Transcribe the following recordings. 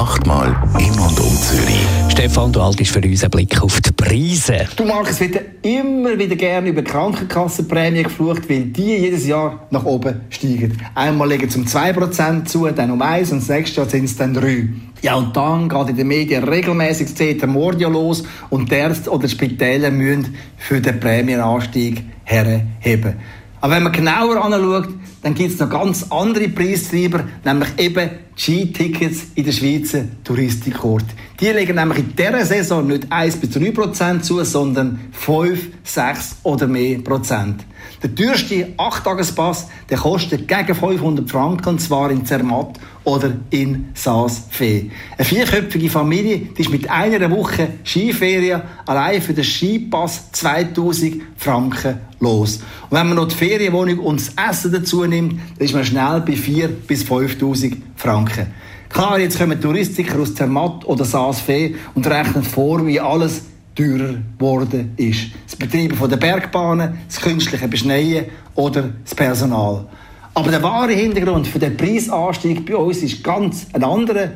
Achtmal in und um Zürich. Stefan, du haltest für uns einen Blick auf die Preise. Du Markus, wird immer wieder gerne über Krankenkassenprämien geflucht, weil die jedes Jahr nach oben steigen. Einmal legen sie um 2% zu, dann um 1 und das nächste Jahr sind es dann 3. Ja, und dann geht in den Medien regelmäßig das Zeter Mordia los und die Ärzte oder die Spitäler müssen für den Prämienanstieg herheben. Aber wenn man genauer anschaut, dann gibt es noch ganz andere Preistreiber, nämlich eben Ski-Tickets in den Schweizer Touristikort. Die legen nämlich in dieser Saison nicht 1 bis 3 Prozent zu, sondern 5, 6 oder mehr Prozent. Der teuerste 8-Tages-Pass der kostet gegen 500 Franken, und zwar in Zermatt oder in Saas-Fee. Eine vierköpfige Familie die ist mit einer Woche Skiferien allein für den Skipass 2000 Franken los. Und wenn man noch die Ferienwohnung und das Essen dazu nimmt, dann ist man schnell bei 4 bis 5000 Franken. Klar, jetzt kommen Touristiker aus Zermatt oder Saas-Fee und rechnen vor, wie alles teurer geworden ist. Das Betreiben der Bergbahnen, das künstliche Beschneien oder das Personal. Aber der wahre Hintergrund für den Preisanstieg bei uns ist ganz ein anderer.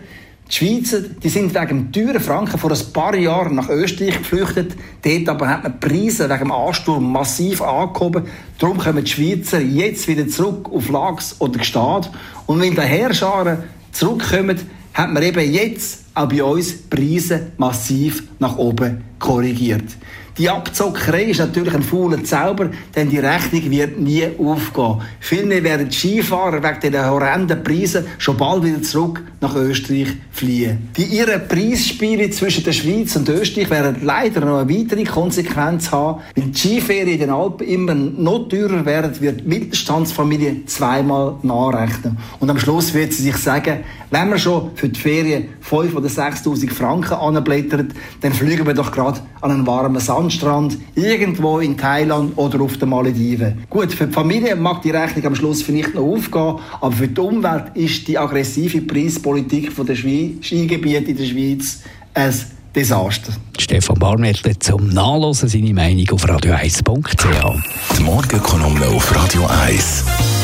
Die Schweizer die sind wegen dem teuren Franken vor ein paar Jahren nach Österreich geflüchtet. Dort aber hat man die Preise wegen dem Ansturm massiv angehoben. Darum kommen die Schweizer jetzt wieder zurück auf Lachs oder Gstad. Und wenn die Herrscharen zurückkommen, hat man eben jetzt auch bei uns Preise massiv nach oben korrigiert. Die Abzockerei ist natürlich ein fauler Zauber, denn die Rechnung wird nie aufgehen. Vielmehr werden die Skifahrer wegen dieser horrenden Preisen schon bald wieder zurück nach Österreich fliehen. Die ihre Preisspiele zwischen der Schweiz und Österreich werden leider noch eine weitere Konsequenz haben. Weil die Skiferien in den Alpen immer noch teurer werden, wird die Mittelstandsfamilie zweimal nachrechnen. Und am Schluss wird sie sich sagen, wenn wir schon für die Ferien 5.000 oder 6.000 Franken anblättert, dann fliegen wir doch gerade an einen warmen Sandstrand, irgendwo in Thailand oder auf den Malediven. Gut, für die Familie mag die Rechnung am Schluss vielleicht noch aufgehen, aber für die Umwelt ist die aggressive Preispolitik von der Skigebiete in der Schweiz ein Desaster. Stefan Barmettler zum Nachlesen seine Meinung auf radio1.ch. Die Morgenkolumne auf Radio 1.